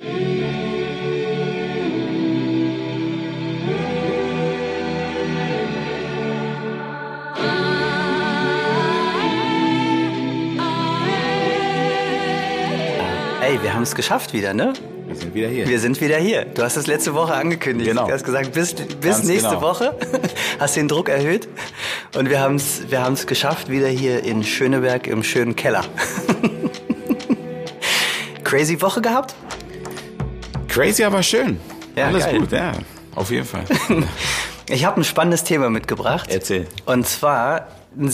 Ey, wir haben es geschafft wieder, ne? Wir sind wieder hier. Wir sind wieder hier. Du hast es letzte Woche angekündigt. Genau. Du hast gesagt, bis, bis Ganz nächste genau. Woche. Hast den Druck erhöht. Und wir haben es wir haben's geschafft, wieder hier in Schöneberg im schönen Keller. Crazy Woche gehabt? Crazy, aber schön. Ja, Alles geil. gut, ja. Auf jeden Fall. Ich habe ein spannendes Thema mitgebracht. Erzähl. Und zwar,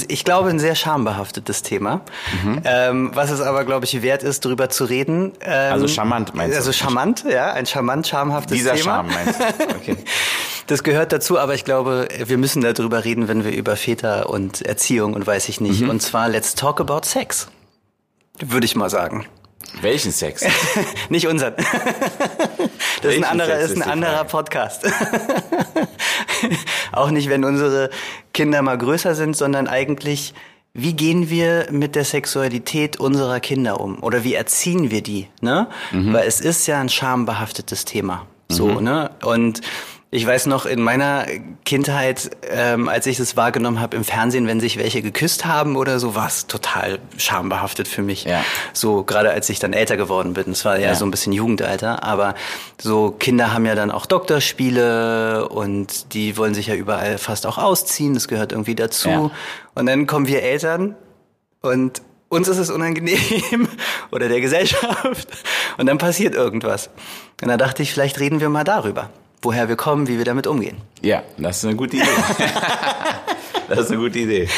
ich glaube, ein sehr schambehaftetes Thema. Mhm. Ähm, was es aber, glaube ich, wert ist, darüber zu reden. Ähm, Also charmant, meinst du? Also charmant, ja, ein charmant, schamhaftes Dieser Thema. Charme meinst du? Okay. Das gehört dazu, aber ich glaube, wir müssen darüber reden, wenn wir über Väter und Erziehung und weiß ich Mhm. nicht. Und zwar, let's talk about sex. Würde ich mal sagen. Welchen Sex? Nicht unseren. Das ist ein anderer, Sex ist ein anderer? Podcast. Auch nicht, wenn unsere Kinder mal größer sind, sondern eigentlich, wie gehen wir mit der Sexualität unserer Kinder um? Oder wie erziehen wir die? Ne? Mhm. Weil es ist ja ein schambehaftetes Thema. So, ne? Und ich weiß noch in meiner Kindheit, ähm, als ich es wahrgenommen habe im Fernsehen, wenn sich welche geküsst haben oder so, war es total schambehaftet für mich. Ja. So, gerade als ich dann älter geworden bin. Es war ja, Ja. so ein bisschen Jugendalter, aber so Kinder haben ja dann auch Doktorspiele und die wollen sich ja überall fast auch ausziehen. Das gehört irgendwie dazu. Ja. Und dann kommen wir Eltern und uns ist es unangenehm oder der Gesellschaft und dann passiert irgendwas. Und da dachte ich, vielleicht reden wir mal darüber, woher wir kommen, wie wir damit umgehen. Ja, das ist eine gute Idee. das ist eine gute Idee.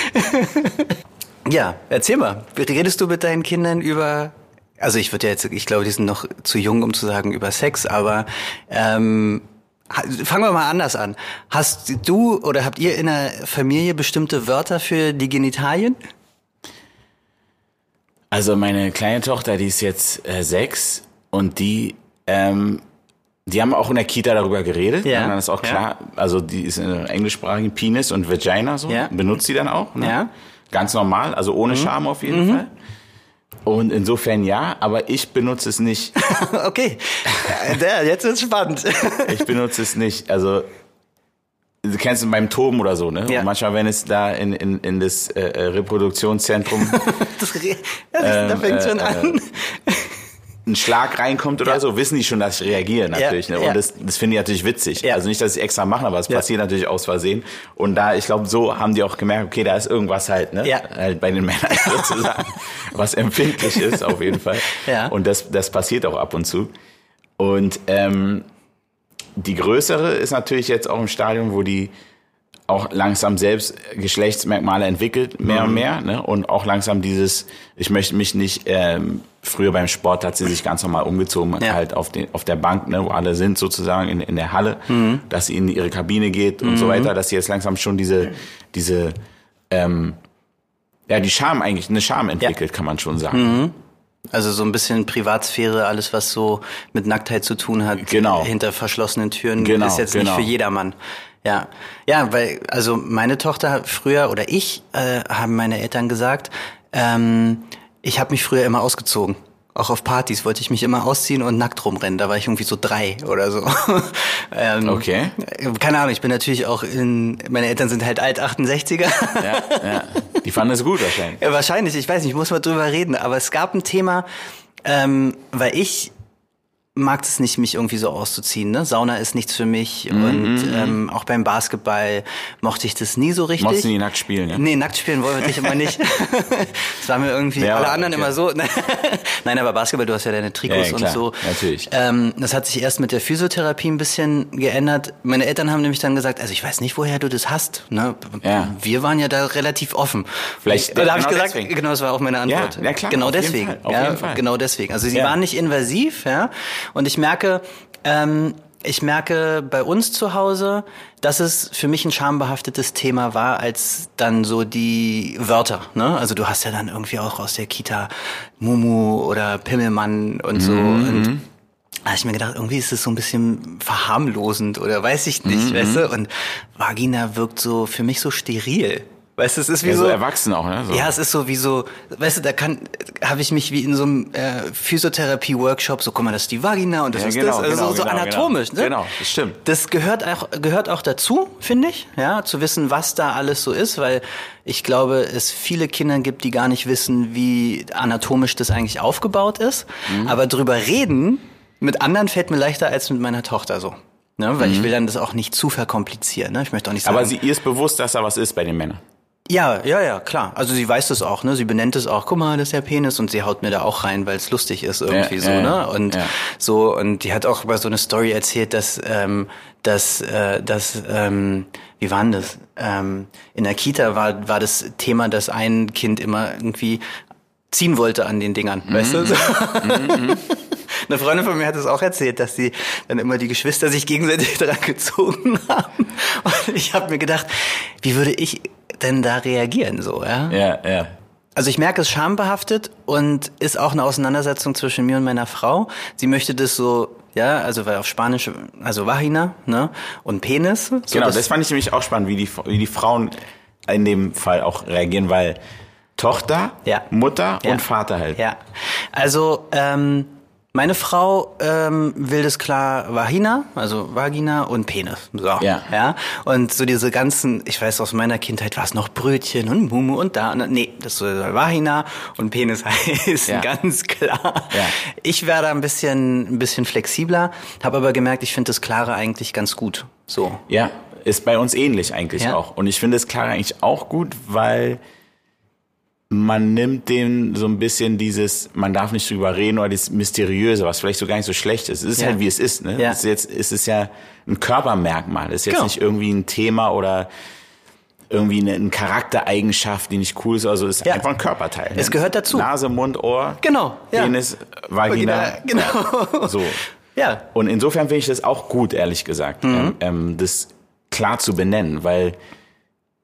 Ja, erzähl mal. Redest du mit deinen Kindern über, also ich würde ja jetzt, ich glaube, die sind noch zu jung, um zu sagen über Sex, aber ähm, fangen wir mal anders an. Hast du oder habt ihr in der Familie bestimmte Wörter für die Genitalien? Also meine kleine Tochter, die ist jetzt äh, sechs und die, ähm, die haben auch in der Kita darüber geredet. Ja. Und dann ist auch Ja. klar, also die ist in der englischsprachigen Penis und Vagina so, Ja. benutzt sie dann auch. Ne? Ja. Mhm. Ganz normal, also ohne Scham auf jeden Fall. Und insofern ja, aber ich benutze es nicht. okay, ja, jetzt wird's spannend. Ich benutze es nicht. Also du kennst es beim Toben oder so, ne? Ja. Und manchmal, wenn es da in, in, in das äh, äh, Reproduktionszentrum Das, re- ja, das, da fängt schon äh, an. Ein Schlag reinkommt oder Ja. so, wissen die schon, dass ich reagiere natürlich. Ne? Und ja. das, das finde ich natürlich witzig. Ja. Also nicht, dass ich extra mache, aber es Ja. passiert natürlich aus Versehen. Und da, ich glaube, so haben die auch gemerkt, okay, da ist irgendwas halt, ne? Ja. Halt bei den Männern sozusagen, was empfindlich ist auf jeden Fall. Ja. Und das, das passiert auch ab und zu. Und ähm, die größere ist natürlich jetzt auch im Stadium, wo die auch langsam selbst Geschlechtsmerkmale entwickelt, mehr Mhm. und mehr, ne? Und auch langsam dieses, ich möchte mich nicht, ähm, früher beim Sport hat sie sich ganz normal umgezogen, Ja. halt auf, den, auf der Bank, ne, wo alle sind sozusagen in, in der Halle, Mhm. dass sie in ihre Kabine geht und so weiter, dass sie jetzt langsam schon diese, diese, ähm, ja, die Scham eigentlich, eine Scham entwickelt, kann man schon sagen. Mhm. Also so ein bisschen Privatsphäre, alles was so mit Nacktheit zu tun hat, Genau. hinter verschlossenen Türen, Genau, ist jetzt genau. nicht für jedermann. Ja, ja, weil also meine Tochter früher oder ich äh, haben meine Eltern gesagt, ähm, ich habe mich früher immer ausgezogen. Auch auf Partys wollte ich mich immer ausziehen und nackt rumrennen. Da war ich irgendwie so drei oder so. ähm, Okay. Keine Ahnung, ich bin natürlich auch in, meine Eltern sind halt alt 68er. Ja, ja. Die fanden es gut wahrscheinlich. Ja, wahrscheinlich, ich weiß nicht, ich muss mal drüber reden, aber es gab ein Thema, ähm, weil ich mag es nicht, mich irgendwie so auszuziehen. Ne? Sauna ist nichts für mich Mhm, und ähm, auch beim Basketball mochte ich das nie so richtig. Mochtest du nie nackt spielen, ja? Nee, nackt spielen wollen wir dich immer nicht. das war mir irgendwie, Ja, alle anderen okay. immer so. Nein, aber Basketball, du hast ja deine Trikots Ja, ja, und klar, so. natürlich. Ähm, das hat sich erst mit der Physiotherapie ein bisschen geändert. Meine Eltern haben nämlich dann gesagt, also ich weiß nicht, woher du das hast. Ne? Ja. Wir waren ja da relativ offen. Vielleicht- da habe ich genau gesagt, deswegen. genau, das war auch meine Antwort. Ja, klar, genau auf jeden deswegen. Fall, auf jeden Fall. Genau deswegen. Also sie waren nicht invasiv, ja. Und ich merke, ähm, ich merke bei uns zu Hause, dass es für mich ein schambehaftetes Thema war, als dann so die Wörter. Ne? Also du hast ja dann irgendwie auch aus der Kita Mumu oder Pimmelmann und so. Mhm, Und da habe ich mir gedacht, irgendwie ist es so ein bisschen verharmlosend oder weiß ich Mhm, nicht, weißt du? Und Vagina wirkt so für mich so steril. Weißt du, es ist wie Ja, so so, erwachsen auch, ne? So. ja, es ist so wie so, weißt du, da kann, habe ich mich wie in so einem äh, Physiotherapie-Workshop, so guck mal, das ist die Vagina und das Ja, ist genau, das, also genau, so, so genau, anatomisch, genau. ne? Genau, das stimmt. Das gehört auch, gehört auch dazu, finde ich, ja, zu wissen, was da alles so ist, weil ich glaube, es viele Kinder gibt, die gar nicht wissen, wie anatomisch das eigentlich aufgebaut ist. Mhm. Aber drüber reden mit anderen fällt mir leichter als mit meiner Tochter so. Ne? Weil ich will dann das auch nicht zu verkomplizieren. Ne? Ich möchte auch nicht sagen. Mhm. Aber sie, ihr ist bewusst, dass da was ist bei den Männern. Ja, ja, ja, klar. Also sie weiß das auch, ne? Sie benennt es auch, guck mal, das ist der Penis und sie haut mir da auch rein, weil es lustig ist irgendwie Ja, so, ja, ne? Und ja. so, und die hat auch über so eine Story erzählt, dass, ähm, dass, äh, dass, ähm, wie war denn das? Ähm, in der Kita war, war das Thema, dass ein Kind immer irgendwie ziehen wollte an den Dingern, weißt du? So. Eine Freundin von mir hat es auch erzählt, dass sie dann immer die Geschwister sich gegenseitig dran gezogen haben. Und ich habe mir gedacht, wie würde ich denn da reagieren so, ja? Ja, ja. Also ich merke es schambehaftet und ist auch eine Auseinandersetzung zwischen mir und meiner Frau. Sie möchte das so, ja, also weil auf Spanisch, also Vagina, ne, und Penis. So Genau, das fand ich nämlich auch spannend, wie die, wie die Frauen in dem Fall auch reagieren, weil Tochter, Ja. Mutter Ja. und Vater halt. Ja, also ähm, meine Frau ähm, will das klar Vagina, also Vagina und Penis. So, Ja. ja. Und so diese ganzen, ich weiß aus meiner Kindheit war es noch Brötchen und Mumu und da. Und, nee, das soll Vagina und Penis heißen, Ja. ganz klar. Ja. Ich wäre da ein bisschen, ein bisschen flexibler, habe aber gemerkt, ich finde das Klare eigentlich ganz gut. So. Ja, ist bei uns ähnlich eigentlich Ja. auch. Und ich finde es klar eigentlich auch gut, weil man nimmt dem so ein bisschen dieses, man darf nicht drüber reden oder dieses Mysteriöse, was vielleicht so gar nicht so schlecht ist. Es ist Ja. halt wie es ist. Ne? Ja. Es ist jetzt es ist ja ein Körpermerkmal. Es ist jetzt Genau. nicht irgendwie ein Thema oder irgendwie eine, eine Charaktereigenschaft, die nicht cool ist. Also es ist Ja. einfach ein Körperteil. Ne? Es gehört dazu. Nase, Mund, Ohr, Genau. Ja. Penis, Vagina. Genau. So. Ja. Und insofern finde ich das auch gut, ehrlich gesagt, Mhm. ähm, ähm, das klar zu benennen, weil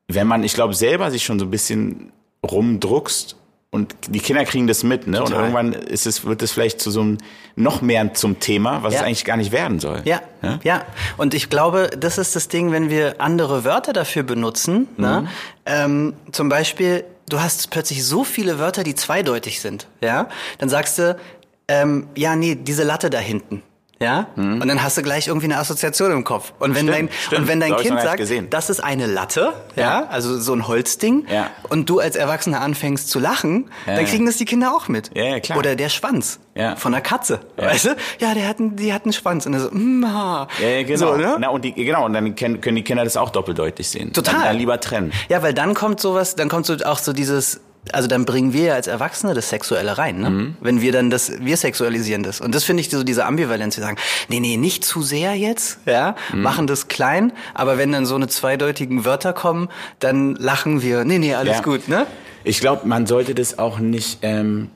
wenn man, ich glaube, selber sich schon so ein bisschen rumdruckst und die Kinder kriegen das mit, ne? Und Total. irgendwann ist es, wird es vielleicht zu so einem noch mehr zum Thema, was Ja. es eigentlich gar nicht werden soll. Ja, Ja? ja. Und ich glaube, das ist das Ding, wenn wir andere Wörter dafür benutzen. Ne? Ähm, zum Beispiel, du hast plötzlich so viele Wörter, die zweideutig sind. Ja, dann sagst du, ähm, ja, nee, diese Latte da hinten. Ja, und dann hast du gleich irgendwie eine Assoziation im Kopf. Und wenn Stimmt, dein stimmt. und wenn dein Kind sagt, gesehen. das ist eine Latte, ja, Ja. also so ein Holzding, Ja. und du als Erwachsener anfängst zu lachen, Ja, dann kriegen das die Kinder auch mit. Ja, ja, klar. Oder der Schwanz Ja. von der Katze, Ja. weißt du? Ja, der hat einen, die hat einen Schwanz und er so, mm, ha. Ja, genau. So, ne? Na, und die, genau, und dann können, können die Kinder das auch doppeldeutig sehen. Total. Dann, dann lieber trennen. Ja, weil dann kommt sowas, dann kommt so auch so dieses, also dann bringen wir ja als Erwachsene das Sexuelle rein, ne? Mhm. Wenn wir dann das, wir sexualisieren das. Und das finde ich so diese Ambivalenz, wir sagen, nee, nee, nicht zu sehr jetzt, ja, Mhm. machen das klein, aber wenn dann so eine zweideutigen Wörter kommen, dann lachen wir, nee, nee, alles Ja. gut, ne? Ich glaube, man sollte das auch nicht. Ähm,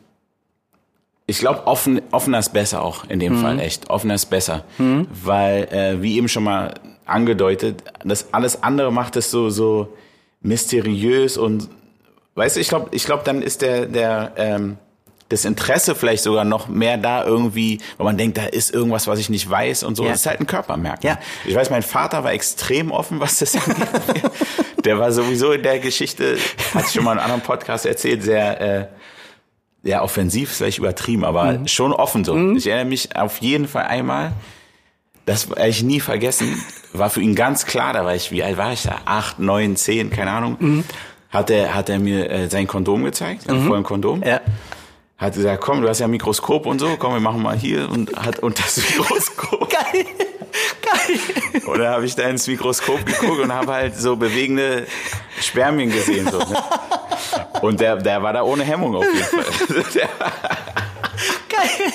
ich glaube, offen, offener ist besser auch in dem Fall, echt. Offener ist besser. Weil, äh, wie eben schon mal angedeutet, das alles andere macht es so, so mysteriös und weißt du, ich glaube, ich glaube, dann ist der, der, ähm, das Interesse vielleicht sogar noch mehr da irgendwie, weil man denkt, da ist irgendwas, was ich nicht weiß und so. Ja. Das ist halt ein Körpermerkmal. Ja. Ich weiß, mein Vater war extrem offen, was das angeht. Der war sowieso in der Geschichte, hat schon mal in einem anderen Podcast erzählt, sehr, äh, ja, offensiv, ist vielleicht übertrieben, aber schon offen so. Ich erinnere mich auf jeden Fall einmal, das werde ich nie vergessen, war für ihn ganz klar, da war ich, wie alt war ich da? Acht, neun, zehn, keine Ahnung. Hat er, hat er mir äh, sein Kondom gezeigt, sein vollen Kondom. Ja. Hat gesagt, komm, du hast ja ein Mikroskop und so, komm, wir machen mal hier und hat unter das Mikroskop. Geil. Geil. Und dann habe ich da ins Mikroskop geguckt und habe halt so bewegende Spermien gesehen. So, ne? Und der, der war da ohne Hemmung auf jeden Fall. Der, Geil.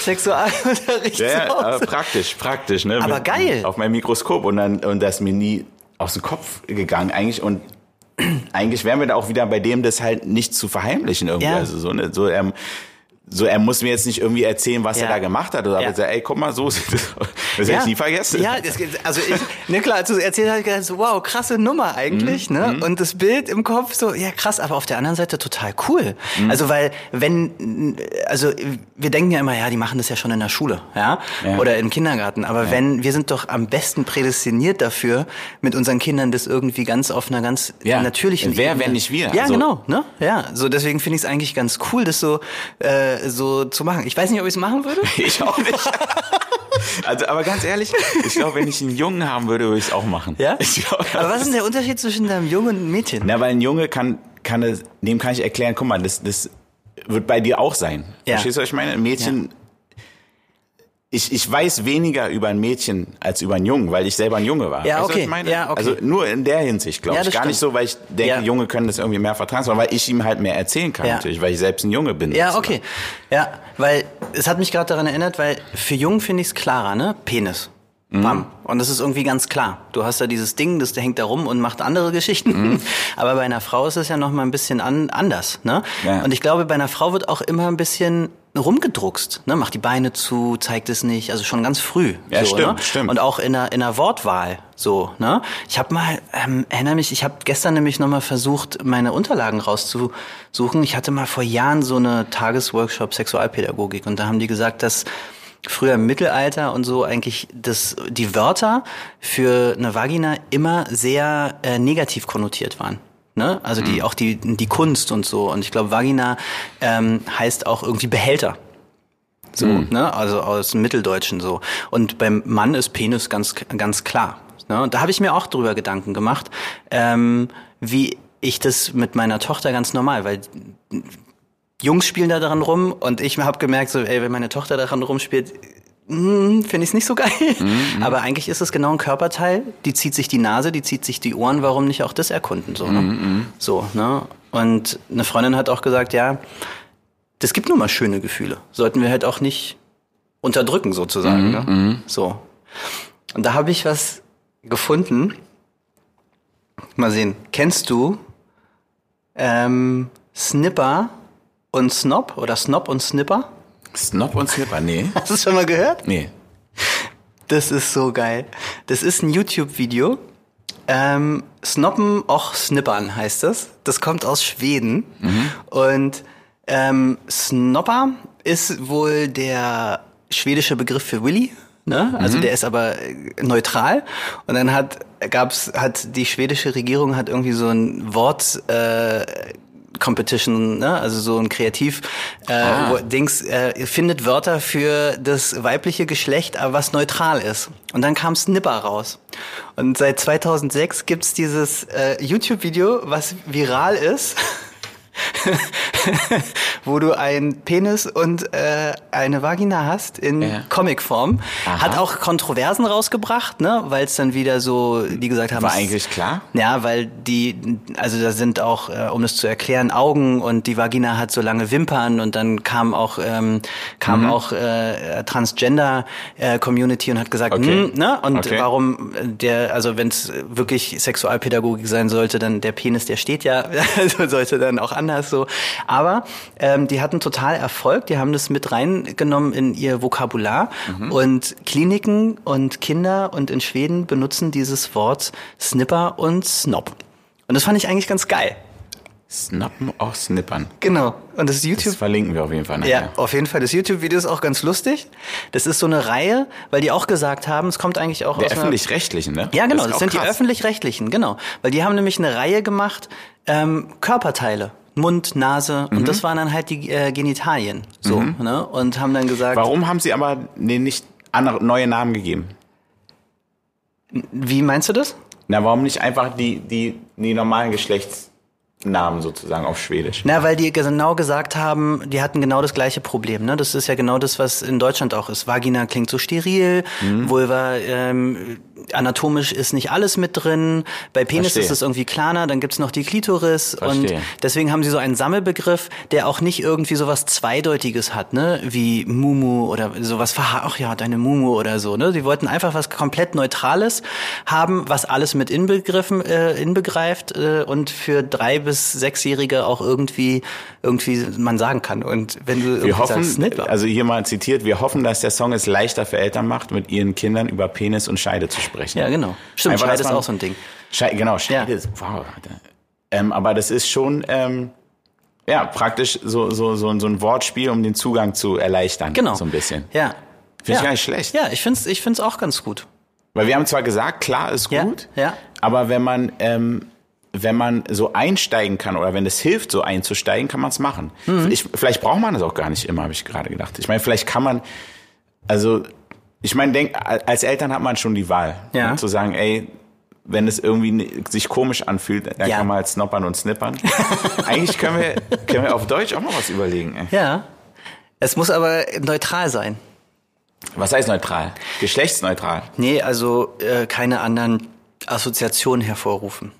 Sexualunterricht. ja, aber praktisch, praktisch. Ne? Aber geil. Auf meinem Mikroskop und dann und das ist mir nie aus dem Kopf gegangen eigentlich und eigentlich wären wir da auch wieder bei dem, das halt nicht zu verheimlichen irgendwie. Ja. Also so, ne, so er, so er muss mir jetzt nicht irgendwie erzählen, was Ja. er da gemacht hat oder Ja. sagen, ey, guck mal, so sieht es aus. Das hätte ich nie vergessen. Ja, das, also ich, ne klar, als du erzählt hast, ich gedacht, so, wow, krasse Nummer eigentlich, Mhm. ne? Und das Bild im Kopf so, ja krass, aber auf der anderen Seite total cool. Mhm. Also weil, wenn, also wir denken ja immer, ja, die machen das ja schon in der Schule, ja, Ja. oder im Kindergarten. Aber wenn, wir sind doch am besten prädestiniert dafür, mit unseren Kindern das irgendwie ganz auf einer ganz Ja. natürlichen Wer, Ebene- wenn nicht wir? Ja, Also- genau, ne? Ja, so deswegen finde ich es eigentlich ganz cool, das so, äh, so zu machen. Ich weiß nicht, ob ich es machen würde. Ich auch nicht. Also, aber ganz ehrlich, ich glaube, wenn ich einen Jungen haben würde, würde ich es auch machen. Ja? Ich glaub, Aber was ist denn der Unterschied zwischen einem Jungen und einem Mädchen? Na, weil ein Junge kann, kann es, dem kann ich erklären, guck mal, das, das wird bei dir auch sein. Ja. Verstehst du, was ich meine? Ein Mädchen, ich, ich weiß weniger über ein Mädchen als über einen Jungen, weil ich selber ein Junge war. Ja, weißt okay. ich meine? Ja, okay. Also nur in der Hinsicht, glaube Ja, ich. das Gar stimmt. nicht so, weil ich denke, Ja. Junge können das irgendwie mehr vertragen, sondern weil ich ihm halt mehr erzählen kann, Ja. natürlich, weil ich selbst ein Junge bin. Ja, sozusagen. okay. Ja, weil es hat mich gerade daran erinnert, weil für Jungen finde ich es klarer, ne? Penis. Mhm. Bam. Und das ist irgendwie ganz klar. Du hast da dieses Ding, das hängt da rum und macht andere Geschichten. Mhm. Aber bei einer Frau ist es ja noch mal ein bisschen an, anders, ne? Ja. Und ich glaube, bei einer Frau wird auch immer ein bisschen rumgedruckst, ne? Macht die Beine zu, zeigt es nicht, also schon ganz früh. Ja, so, stimmt, ne? stimmt. Und auch in der, in der Wortwahl, so, ne? Ich habe mal, ähm, erinnere mich, ich habe gestern nämlich noch mal versucht, meine Unterlagen rauszusuchen. Ich hatte mal vor Jahren so eine Tagesworkshop Sexualpädagogik und da haben die gesagt, dass früher im Mittelalter und so eigentlich das, die Wörter für eine Vagina immer sehr äh, negativ konnotiert waren. Ne? Also die, auch die, die Kunst und so. Und ich glaube, Vagina ähm, heißt auch irgendwie Behälter. So, ne? Also aus dem Mitteldeutschen so. Und beim Mann ist Penis ganz, ganz klar. Ne? Und da habe ich mir auch drüber Gedanken gemacht, ähm, wie ich das mit meiner Tochter ganz normal, weil Jungs spielen da daran rum und ich habe gemerkt, so, ey, wenn meine Tochter daran rumspielt, finde ich es nicht so geil. Aber eigentlich ist es genau ein Körperteil. Die zieht sich die Nase, die zieht sich die Ohren. Warum nicht auch das erkunden? So, ne? so ne? Und eine Freundin hat auch gesagt, ja, das gibt nun mal schöne Gefühle. Sollten wir halt auch nicht unterdrücken sozusagen. ne? So. Und da habe ich was gefunden. Mal sehen. Kennst du ähm, Snipper und Snob oder Snob und Snipper? Snob und Snipper, nee. Hast du es schon mal gehört? Nee. Das ist so geil. Das ist ein YouTube-Video. Ähm, Snoppen, och Snippern heißt das. Das kommt aus Schweden. Und ähm, Snopper ist wohl der schwedische Begriff für Willy. Ne? Also der ist aber äh, neutral. Und dann hat gab's hat die schwedische Regierung hat irgendwie so ein Wort äh, Competition, ne? also so ein Kreativ äh, Ah. äh, findet Wörter für das weibliche Geschlecht, aber was neutral ist. Und dann kam Snipper raus. Und seit 2006 gibt's dieses äh, YouTube-Video, was viral ist. wo du einen Penis und äh, eine Vagina hast in Ja. Comicform. Aha. Hat auch Kontroversen rausgebracht, ne? weil es dann wieder so, die gesagt haben, War eigentlich klar? ja, weil die, also da sind auch, äh, um es zu erklären, Augen und die Vagina hat so lange Wimpern und dann kam auch ähm, kam Mhm. auch äh, Transgender äh, Community und hat gesagt, Okay. hm, ne? Und Okay. warum der, also wenn es wirklich Sexualpädagogik sein sollte, dann der Penis, der steht ja, also sollte dann auch anders so. Aber ähm, die hatten total Erfolg, die haben das mit reingenommen in ihr Vokabular Mhm. und Kliniken und Kinder und in Schweden benutzen dieses Wort Snipper und Snob. Und das fand ich eigentlich ganz geil. Snappen auch Snippern. Genau. Und das Das YouTube verlinken wir auf jeden Fall Ja, nachher. auf jeden Fall. Das YouTube-Video ist auch ganz lustig. Das ist so eine Reihe, weil die auch gesagt haben, es kommt eigentlich auch Der aus öffentlich-rechtlichen, ne? Ja, genau, das, auch sind die krass. öffentlich-rechtlichen, genau. Weil die haben nämlich eine Reihe gemacht, ähm, Körperteile. Mund, Nase Mhm. und das waren dann halt die äh, Genitalien. So, ne? Und haben dann gesagt, Warum haben sie aber nee, nicht andere, neue Namen gegeben? wie meinst du das? Na, warum nicht einfach die, die, die normalen Geschlechtsnamen sozusagen auf Schwedisch? Na, weil die genau gesagt haben, die hatten genau das gleiche Problem. Ne? Das ist ja genau das, was in Deutschland auch ist. Vagina klingt so steril, Vulva, ähm, anatomisch ist nicht alles mit drin. Bei Penis Verstehe. ist es irgendwie kleiner, dann gibt's noch die Klitoris und Verstehe. deswegen haben sie so einen Sammelbegriff, der auch nicht irgendwie sowas Zweideutiges hat, ne? Wie Mumu oder sowas, ach ja, deine Mumu oder so, ne? Die wollten einfach was komplett Neutrales haben, was alles mit inbegriffen, äh, inbegreift äh, und für drei bis sechsjährige auch irgendwie irgendwie man sagen kann. Und wenn du Wir hoffen, sagst, also hier mal zitiert, wir hoffen, dass der Song es leichter für Eltern macht, mit ihren Kindern über Penis und Scheide zu sprechen. ja genau, stimmt, Einfach, Scheide dass ist man- auch so ein Ding. Scheide, genau, Scheide Ja. ist, wow. Ähm, aber das ist schon, ähm, ja, praktisch so, so, so, so ein Wortspiel, um den Zugang zu erleichtern. Genau. So ein bisschen. Ja. Finde ja. ich gar nicht schlecht. Ja, ich find's, ich find's auch ganz gut. Weil wir haben zwar gesagt, klar ist Ja, gut, ja. aber wenn man, ähm, wenn man so einsteigen kann oder wenn es hilft, so einzusteigen, kann man es machen. Mhm. Ich, vielleicht braucht man das auch gar nicht immer, habe ich gerade gedacht. Ich meine, vielleicht kann man, also ich meine, denk, als Eltern hat man schon die Wahl, Ja. ne, zu sagen, ey, wenn es irgendwie sich komisch anfühlt, dann Ja. kann man halt snoppern und snippern. Eigentlich können wir, können wir auf Deutsch auch noch was überlegen. Ey. Ja. Es muss aber neutral sein. Was heißt neutral? Geschlechtsneutral. Nee, also äh, keine anderen Assoziationen hervorrufen.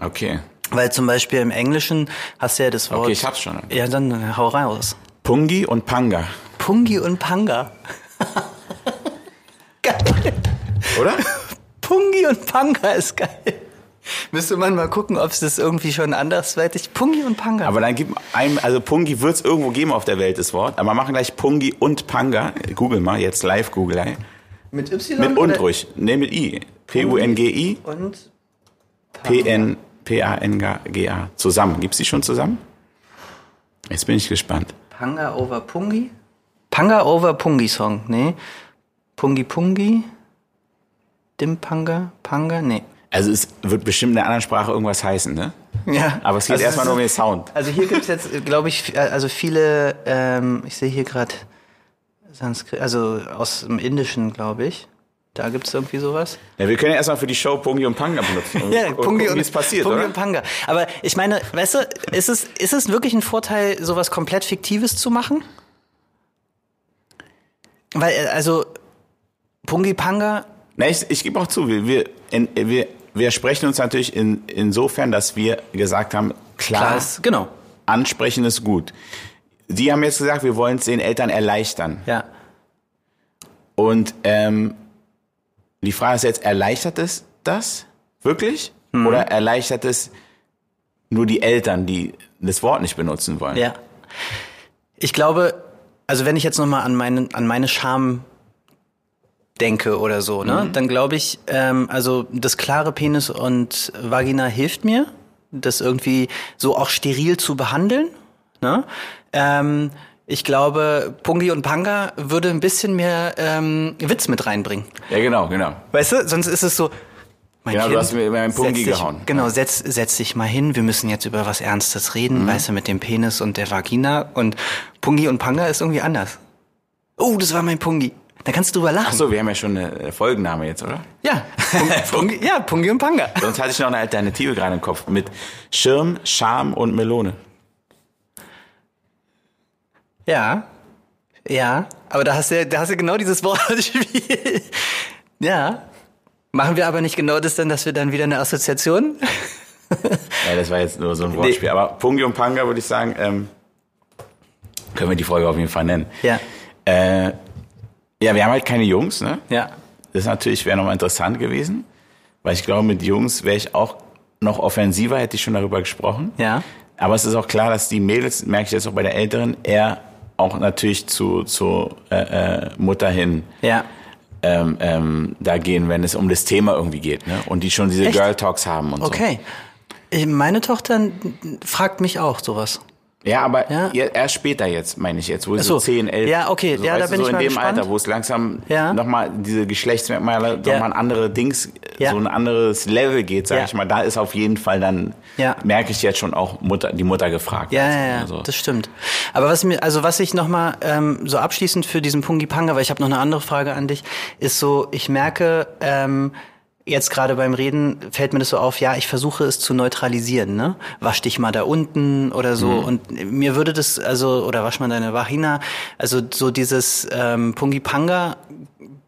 Okay. Weil zum Beispiel im Englischen hast du ja das Wort. Okay, ich hab's schon. Ja, dann hau raus. Pungi und Panga, Pungi und Panga. oder? Pungi und Panga ist geil. Müsste man mal gucken, ob es das irgendwie schon andersweitig. Pungi und Panga. Aber dann gibt einem, also Pungi wird es irgendwo geben auf der Welt, das Wort. Aber wir machen gleich Pungi und Panga. Google mal, jetzt live Google. ey. mit Y Mit und oder- ruhig. Nee, mit I. P-U-N-G-I, Und P-N, P-A-N-G-A. Zusammen. Gibt's die schon zusammen? Jetzt bin ich gespannt. Panga over Pungi? Panga over Pungi Song, nee. Pungi Pungi? Dimpanga? Panga? Nee. Also es wird bestimmt in einer anderen Sprache irgendwas heißen, ne? Ja. Aber es geht Also erstmal nur um den Sound. Also hier gibt's jetzt, glaube ich, also viele, ähm, ich sehe hier gerade Sanskrit, also aus dem Indischen, glaube ich. Da gibt's irgendwie sowas. Ja, wir können ja erstmal für die Show Pungi und Panga benutzen. Und, und gucken, es passiert, Pungi oder? und Panga. Aber ich meine, weißt du, ist es, ist es wirklich ein Vorteil, sowas komplett Fiktives zu machen? Weil, äh, also, Pungi Panga, Na, ich, ich gebe auch zu, wir, wir, in, wir, wir sprechen uns natürlich in, insofern, dass wir gesagt haben, klar, klar ist, genau. ansprechen ist gut. Die haben jetzt gesagt, wir wollen es den Eltern erleichtern. Ja. Und ähm, die Frage ist jetzt, erleichtert es das wirklich? Mhm. Oder erleichtert es nur die Eltern, die das Wort nicht benutzen wollen? Ja. Ich glaube, also wenn ich jetzt nochmal an meine, an meine Scham denke oder so, ne, dann glaube ich, ähm, also das klare Penis und Vagina hilft mir, das irgendwie so auch steril zu behandeln. Ne? Ähm, ich glaube, Pungi und Panga würde ein bisschen mehr ähm, Witz mit reinbringen. Ja, genau, genau. Weißt du, sonst ist es so. Mein Genau, du hast mir meinen Pungi dich, gehauen. Genau, setz, setz dich mal hin. Wir müssen jetzt über was Ernstes Mhm. reden, weißt du, mit dem Penis und der Vagina. Und Pungi und Panga ist irgendwie anders. Oh, das war mein Pungi. Da kannst du drüber lachen. Ach so, wir haben ja schon eine äh, Folgenname jetzt, oder? Ja, Pung- Pungi, ja, Pungi und Panga. Sonst hatte ich noch eine Alternative gerade im Kopf mit Schirm, Scham und Melone. Ja, ja, aber da hast du, ja- da hast du genau dieses Wortspiel. ja. Machen wir aber nicht genau das dann, dass wir dann wieder eine Assoziation? Ja, das war jetzt nur so ein Wortspiel. Aber Pungi und Panga würde ich sagen, ähm, können wir die Folge auf jeden Fall nennen. Ja, Äh, ja, wir haben halt keine Jungs, ne? ja, Das natürlich wäre nochmal interessant gewesen, weil ich glaube, mit Jungs wäre ich auch noch offensiver, hätte ich schon darüber gesprochen. ja. Aber es ist auch klar, dass die Mädels, merke ich jetzt auch bei der Älteren, eher auch natürlich zu, zu äh, äh, Mutter hin Ja. ähm, ähm, da gehen, wenn es um das Thema irgendwie geht. Ne? Und die schon diese Echt? Girl Talks haben und so. Okay. Ich- Meine Tochter fragt mich auch sowas. Ja, aber Ja. erst später jetzt, meine ich jetzt, wo so so. 10, 11. Ja, okay, so, ja, da bin du, ich so in mal dem gespannt. Alter, wo es langsam Ja. nochmal diese Geschlechtsmerkmale, Ja. nochmal ein andere Dings, Ja. so ein anderes Level geht, sag Ja. ich mal. Da ist auf jeden Fall dann, Ja. merke ich jetzt schon auch Mutter, die Mutter gefragt. Ja, ja, ja, Also, das stimmt. Aber was mir, also was ich nochmal ähm, so abschließend für diesen Pungi Panga, weil ich habe noch eine andere Frage an dich, ist so, ich merke, ähm, jetzt gerade beim Reden fällt mir das so auf, ja, ich versuche es zu neutralisieren, ne? Wasch dich mal da unten oder so. Und mir würde das, also, oder wasch mal deine Vagina, also so dieses ähm, Pungi Panga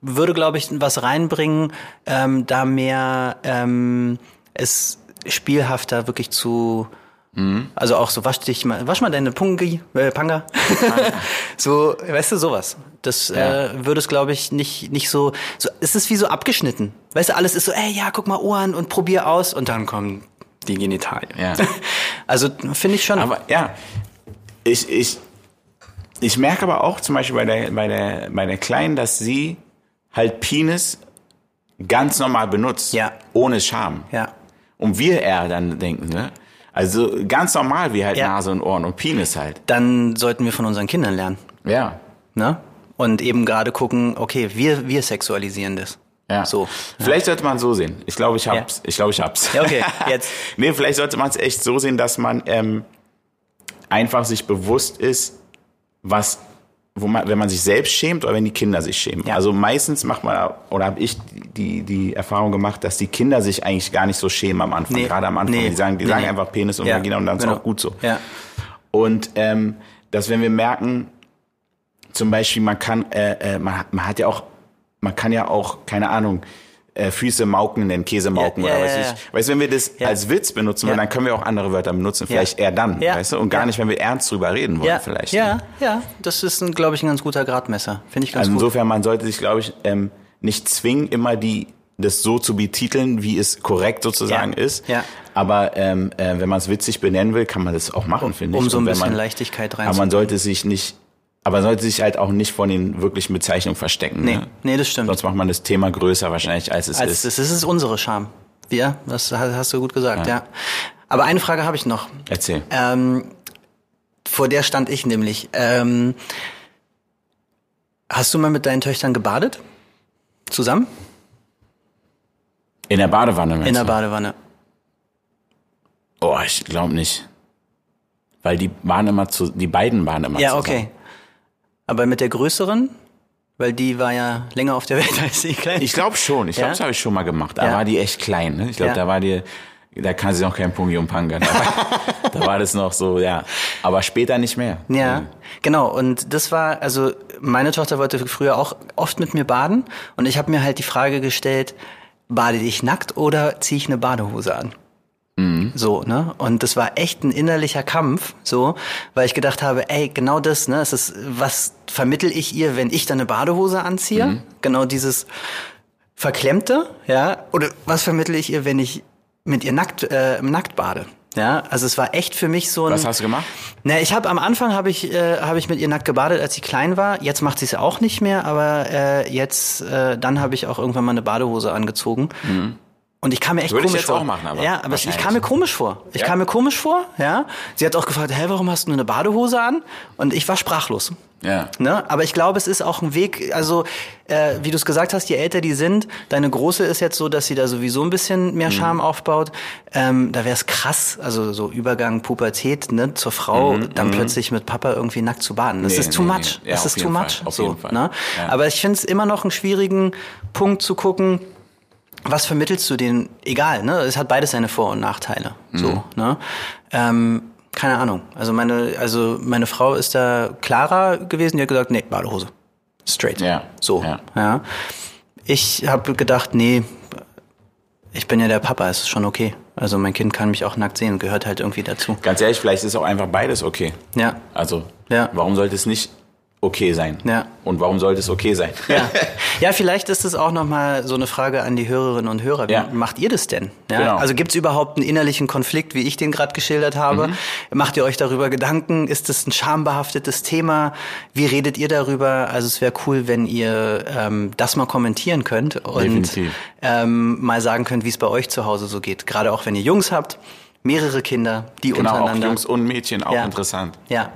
würde, glaube ich, was reinbringen, ähm, da mehr ähm, es spielhafter wirklich zu also auch so wasch dich mal, wasch mal deine Pungi, äh, Panga. so, weißt du, sowas. Das Ja. äh, würde es, glaube ich, nicht, nicht so, so. Es ist wie so abgeschnitten. Weißt du, alles ist so, ey, ja, guck mal Ohren und probier aus und dann kommen die Genitalien. Ja. Also finde ich schon. Aber ja, ich, ich, ich merke aber auch zum Beispiel bei der, bei der, bei der Kleinen, dass sie halt Penis ganz normal benutzt. Ja. Ohne Scham. ja. Und wir eher dann denken, ne? Also ganz normal wie halt Ja. Nase und Ohren und Penis halt. Dann sollten wir von unseren Kindern lernen. Ja. Ne? Und eben gerade gucken, okay, wir, wir sexualisieren das. Ja. So. Vielleicht sollte man es so sehen. Ich glaube, ich hab's. Ich glaube, ich hab's. Ja, okay, jetzt. nee, vielleicht sollte man es echt so sehen, dass man ähm, einfach sich bewusst ist, was, wo man, wenn man sich selbst schämt oder wenn die Kinder sich schämen. Ja. Also meistens macht man, oder habe ich die, die Erfahrung gemacht, dass die Kinder sich eigentlich gar nicht so schämen am Anfang. Nee. Gerade am Anfang. Nee. Die sagen, die Nee, sagen einfach Penis und Ja, Vagina und dann ist genau. auch gut so. Ja. Und ähm, dass wenn wir merken, zum Beispiel, man kann, äh, äh, man, hat- man hat ja auch, man kann ja auch, keine Ahnung, äh, Füße mauken nennen, Käse mauken Ja, oder ja, weiß ja, ich. Weißt du, wenn wir das als Witz benutzen wollen, Ja. dann können wir auch andere Wörter benutzen. Vielleicht eher dann, weißt du? Und gar nicht, wenn wir ernst drüber reden wollen, Ja, vielleicht. ja, ja, das ist, glaube ich, ein ganz guter Gradmesser. Finde ich ganz Also gut. insofern, man sollte sich, glaube ich, ähm, nicht zwingen, immer die das so zu betiteln, wie es korrekt sozusagen ist. Ja. Aber ähm, äh, wenn man es witzig benennen will, kann man das auch machen, finde ich. um so ein bisschen man, Leichtigkeit Aber man sollte sich nicht, aber sollte sich halt auch nicht von den wirklichen Bezeichnungen verstecken. Nee, Ne? nee, das stimmt. Sonst macht man das Thema größer wahrscheinlich, als es Als, ist. das ist es unsere Scham. Wir, das ha- hast du gut gesagt, ja. Aber eine Frage habe ich noch. Erzähl. Ähm, vor der stand ich nämlich. Ähm, hast du mal mit deinen Töchtern gebadet? Zusammen? In der Badewanne, meinst In der? Badewanne. Oh, ich glaube nicht. Weil die waren immer zu, die beiden waren immer Ja, zusammen. okay. Aber mit der größeren? Weil die war ja länger auf der Welt als die kleine. Ich glaube schon. Ich glaube, Ja? das habe ich schon mal gemacht. Da Ja. war die echt klein. Ne? Ich glaube, Ja. da war die, da kann sie noch kein Pungi und Panga. Da war, da war das noch so, ja. Aber später nicht mehr. Ja, genau. Und das war, also meine Tochter wollte früher auch oft mit mir baden. Und ich habe mir halt die Frage gestellt, bade ich nackt oder ziehe ich eine Badehose an? So, ne? Und das war echt ein innerlicher Kampf, so, weil ich gedacht habe, ey, genau das, ne? Es ist, was vermittel ich ihr, wenn ich dann eine Badehose anziehe? Genau dieses Verklemmte, ja? Oder was vermittel ich ihr, wenn ich mit ihr nackt, äh, nackt bade? Ja, also es war echt für mich so ein. Was hast du gemacht? Na, ich habe am Anfang habe ich äh, habe ich mit ihr nackt gebadet, als sie klein war. Jetzt macht sie es auch nicht mehr, aber äh, jetzt äh, dann habe ich auch irgendwann mal eine Badehose angezoze. Und ich kam mir echt Würde ich komisch jetzt vor. auch machen, aber ja, aber ich kam mir komisch vor. Ich Ja? kam mir komisch vor, ja. Sie hat auch gefragt, hä, warum hast du nur eine Badehose an? Und ich war sprachlos. Ja. Ne? Aber ich glaube, es ist auch ein Weg, also äh, wie du es gesagt hast, je älter die sind, deine Große ist jetzt so, dass sie da sowieso ein bisschen mehr Scham aufbaut. Ähm, da wäre es krass, also so Übergang Pubertät ne, zur Frau, dann plötzlich mit Papa irgendwie nackt zu baden. Das Nee, ist too nee, much. nee. Ja, das auf ist too jeden Fall, much. auf so, jeden Fall. Ne? Ja. Aber ich finde es immer noch einen schwierigen Punkt zu gucken, was vermittelst du denen? Egal, ne? Es hat beides seine Vor- und Nachteile. Mhm. So, ne? Ähm, keine Ahnung. Also meine, also meine Frau ist da klarer gewesen, die hat gesagt, nee, Badehose. Straight. Ja, So. ja. Ja. Ich habe gedacht, nee, ich bin ja der Papa, es ist schon okay. Also mein Kind kann mich auch nackt sehen, gehört halt irgendwie dazu. Ganz ehrlich, vielleicht ist auch einfach beides okay. Ja. Also, Ja. warum sollte es nicht okay sein? Ja. Und warum sollte es okay sein? Ja. ja, vielleicht ist es auch nochmal so eine Frage an die Hörerinnen und Hörer. Wie Ja. macht ihr das denn? Ja? Genau. Also gibt es überhaupt einen innerlichen Konflikt, wie ich den gerade geschildert habe? Mhm. Macht ihr euch darüber Gedanken? Ist es ein schambehaftetes Thema? Wie redet ihr darüber? Also es wäre cool, wenn ihr ähm, das mal kommentieren könnt und Definitiv. ähm, mal sagen könnt, wie es bei euch zu Hause so geht. Gerade auch wenn ihr Jungs habt, mehrere Kinder, die Genau, auch untereinander. Jungs und Mädchen, auch Ja. interessant. Ja.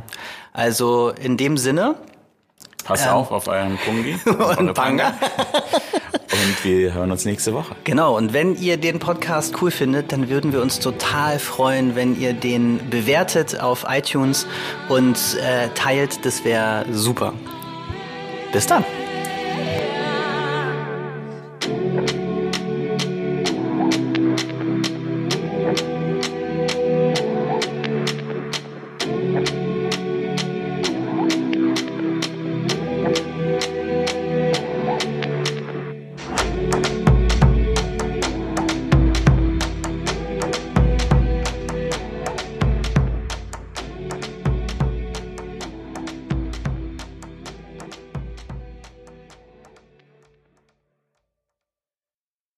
Also in dem Sinne, Passt auf auf euren Pungi Ähm. Und Panga. Und wir hören uns nächste Woche. Genau, und wenn ihr den Podcast cool findet, dann würden wir uns total freuen, wenn ihr den bewertet auf iTunes und äh, teilt. Das wäre super. Bis dann.